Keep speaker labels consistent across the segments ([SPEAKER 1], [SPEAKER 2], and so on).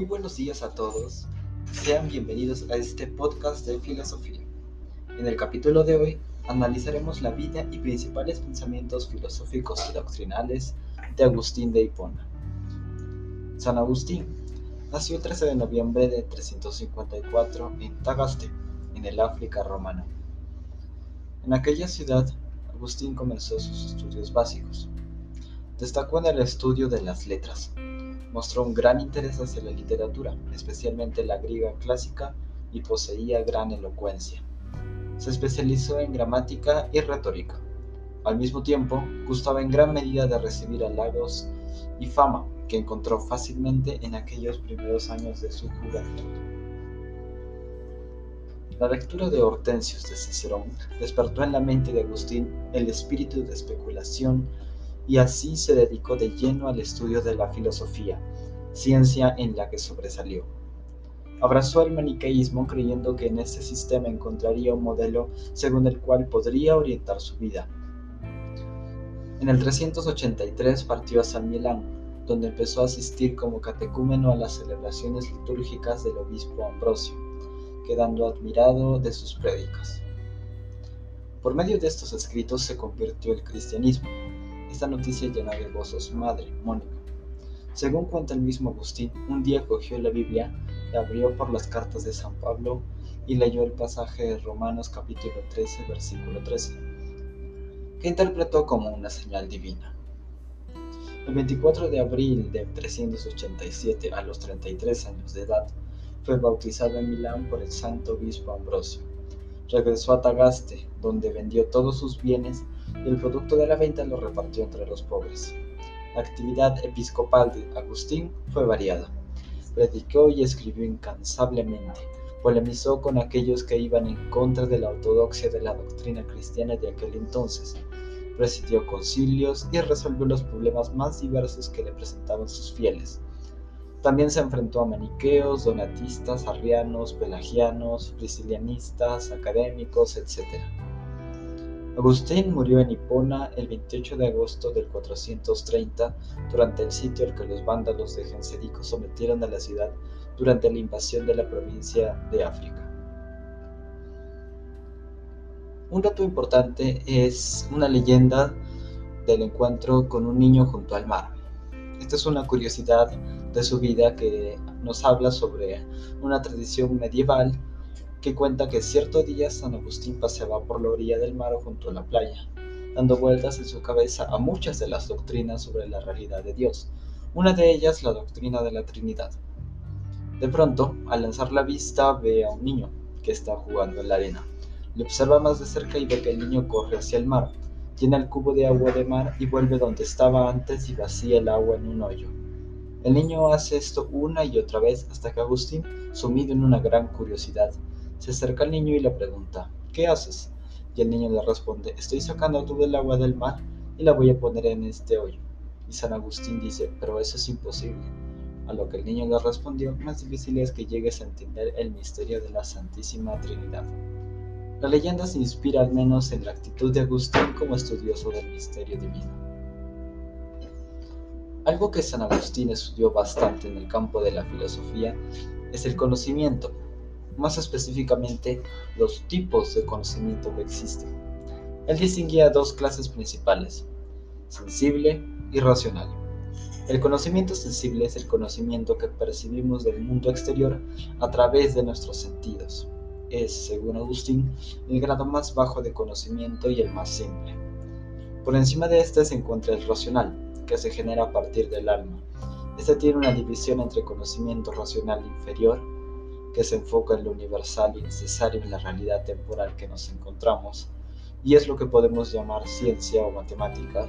[SPEAKER 1] Muy buenos días a todos. Sean bienvenidos a este podcast de filosofía. En el capítulo de hoy analizaremos la vida y principales pensamientos filosóficos y doctrinales de Agustín de Hipona. San Agustín nació el 13 de noviembre de 354 en Tagaste, en el África romana. En aquella ciudad, Agustín comenzó sus estudios básicos. Destacó en el estudio de las letras. Mostró un gran interés hacia la literatura, especialmente la griega clásica, y poseía gran elocuencia. Se especializó en gramática y retórica. Al mismo tiempo, gustaba en gran medida de recibir halagos y fama que encontró fácilmente en aquellos primeros años de su juventud. La lectura de Hortensius de Cicerón despertó en la mente de Agustín el espíritu de especulación y así se dedicó de lleno al estudio de la filosofía, ciencia en la que sobresalió. Abrazó el maniqueísmo creyendo que en este sistema encontraría un modelo según el cual podría orientar su vida. En el 383 partió a San Milán, donde empezó a asistir como catecúmeno a las celebraciones litúrgicas del obispo Ambrosio quedando admirado de sus prédicas. Por medio de estos escritos se convirtió el cristianismo. Esta noticia llenó de gozo su madre, Mónica. Según cuenta el mismo Agustín, un día cogió la Biblia, la abrió por las cartas de San Pablo y leyó el pasaje de Romanos capítulo 13, versículo 13, que interpretó como una señal divina. El 24 de abril de 387, a los 33 años de edad, fue bautizado en Milán por el santo obispo Ambrosio. Regresó a Tagaste, donde vendió todos sus bienes y el producto de la venta lo repartió entre los pobres. La actividad episcopal de Agustín fue variada. Predicó y escribió incansablemente. Polemizó con aquellos que iban en contra de la ortodoxia de la doctrina cristiana de aquel entonces. Presidió concilios y resolvió los problemas más diversos que le presentaban sus fieles también se enfrentó a maniqueos, donatistas, arrianos, pelagianos, priscilianistas, académicos, etc. Agustín murió en Hipona el 28 de agosto del 430 durante el sitio al que los vándalos de Genserico sometieron a la ciudad durante la invasión de la provincia de África. Un dato importante es una leyenda del encuentro con un niño junto al mar. Esta es una curiosidad de su vida que nos habla sobre una tradición medieval que cuenta que cierto día San Agustín paseaba por la orilla del mar junto a la playa, dando vueltas en su cabeza a muchas de las doctrinas sobre la realidad de Dios, una de ellas la doctrina de la Trinidad. De pronto, al lanzar la vista, ve a un niño que está jugando en la arena. Le observa más de cerca y ve que el niño corre hacia el mar, llena el cubo de agua de mar y vuelve donde estaba antes y vacía el agua en un hoyo. El niño hace esto una y otra vez hasta que Agustín, sumido en una gran curiosidad, se acerca al niño y le pregunta, ¿qué haces? Y el niño le responde, estoy sacando todo el agua del mar y la voy a poner en este hoyo. Y San Agustín dice, pero eso es imposible. A lo que el niño le respondió, más difícil es que llegues a entender el misterio de la Santísima Trinidad. La leyenda se inspira al menos en la actitud de Agustín como estudioso del misterio divino. Algo que San Agustín estudió bastante en el campo de la filosofía es el conocimiento, más específicamente los tipos de conocimiento que existen. Él distinguía dos clases principales, sensible y racional. El conocimiento sensible es el conocimiento que percibimos del mundo exterior a través de nuestros sentidos. Es, según Agustín, el grado más bajo de conocimiento y el más simple. Por encima de este se encuentra el racional, que se genera a partir del alma. Este tiene una división entre conocimiento racional inferior, que se enfoca en lo universal y necesario en la realidad temporal que nos encontramos, y es lo que podemos llamar ciencia o matemática.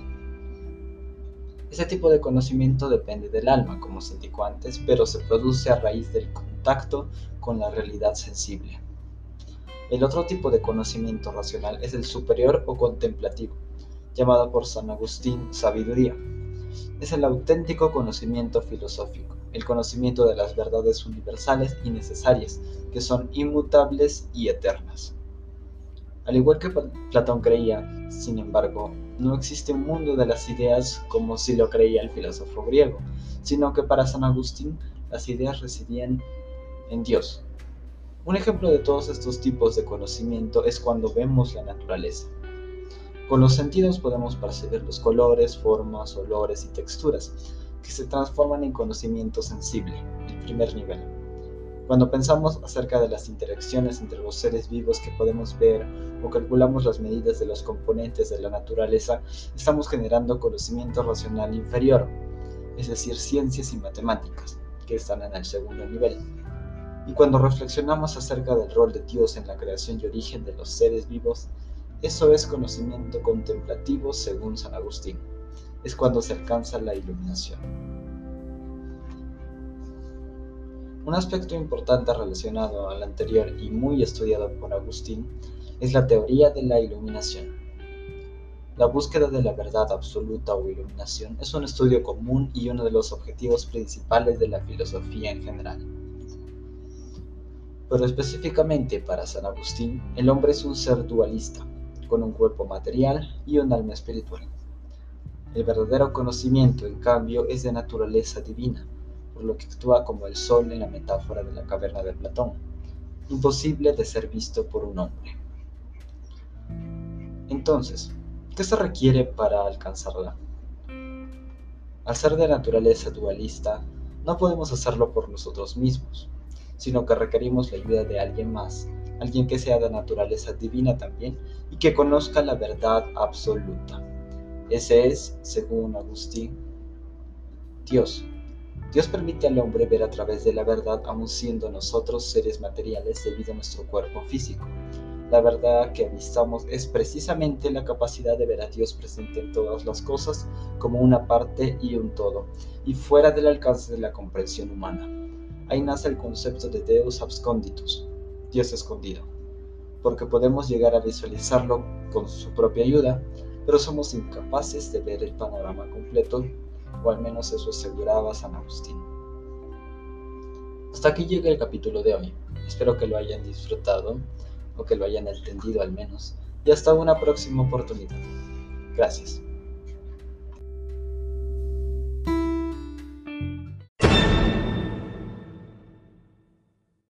[SPEAKER 1] Este tipo de conocimiento depende del alma, como se indicó antes, pero se produce a raíz del contacto con la realidad sensible. El otro tipo de conocimiento racional es el superior o contemplativo, llamado por San Agustín sabiduría es el auténtico conocimiento filosófico, el conocimiento de las verdades universales y necesarias, que son inmutables y eternas. Al igual que Platón creía, sin embargo, no existe un mundo de las ideas como si lo creía el filósofo griego, sino que para San Agustín las ideas residían en Dios. Un ejemplo de todos estos tipos de conocimiento es cuando vemos la naturaleza. Con los sentidos podemos percibir los colores, formas, olores y texturas, que se transforman en conocimiento sensible, el primer nivel. Cuando pensamos acerca de las interacciones entre los seres vivos que podemos ver o calculamos las medidas de los componentes de la naturaleza, estamos generando conocimiento racional inferior, es decir, ciencias y matemáticas, que están en el segundo nivel. Y cuando reflexionamos acerca del rol de Dios en la creación y origen de los seres vivos, eso es conocimiento contemplativo según San Agustín. Es cuando se alcanza la iluminación. Un aspecto importante relacionado al anterior y muy estudiado por Agustín es la teoría de la iluminación. La búsqueda de la verdad absoluta o iluminación es un estudio común y uno de los objetivos principales de la filosofía en general. Pero específicamente para San Agustín, el hombre es un ser dualista, con un cuerpo material y un alma espiritual. El verdadero conocimiento, en cambio, es de naturaleza divina, por lo que actúa como el sol en la metáfora de la caverna de Platón, imposible de ser visto por un hombre. Entonces, ¿qué se requiere para alcanzarla? Al ser de naturaleza dualista, no podemos hacerlo por nosotros mismos, sino que requerimos la ayuda de alguien más alguien que sea de naturaleza divina también y que conozca la verdad absoluta. Ese es, según Agustín, Dios. Dios permite al hombre ver a través de la verdad aun siendo nosotros seres materiales debido a nuestro cuerpo físico. La verdad que avistamos es precisamente la capacidad de ver a Dios presente en todas las cosas como una parte y un todo, y fuera del alcance de la comprensión humana. Ahí nace el concepto de Deus absconditus, Dios escondido, porque podemos llegar a visualizarlo con su propia ayuda, pero somos incapaces de ver el panorama completo, o al menos eso aseguraba San Agustín. Hasta aquí llega el capítulo de hoy. Espero que lo hayan disfrutado, o que lo hayan entendido al menos, y hasta una próxima oportunidad. Gracias.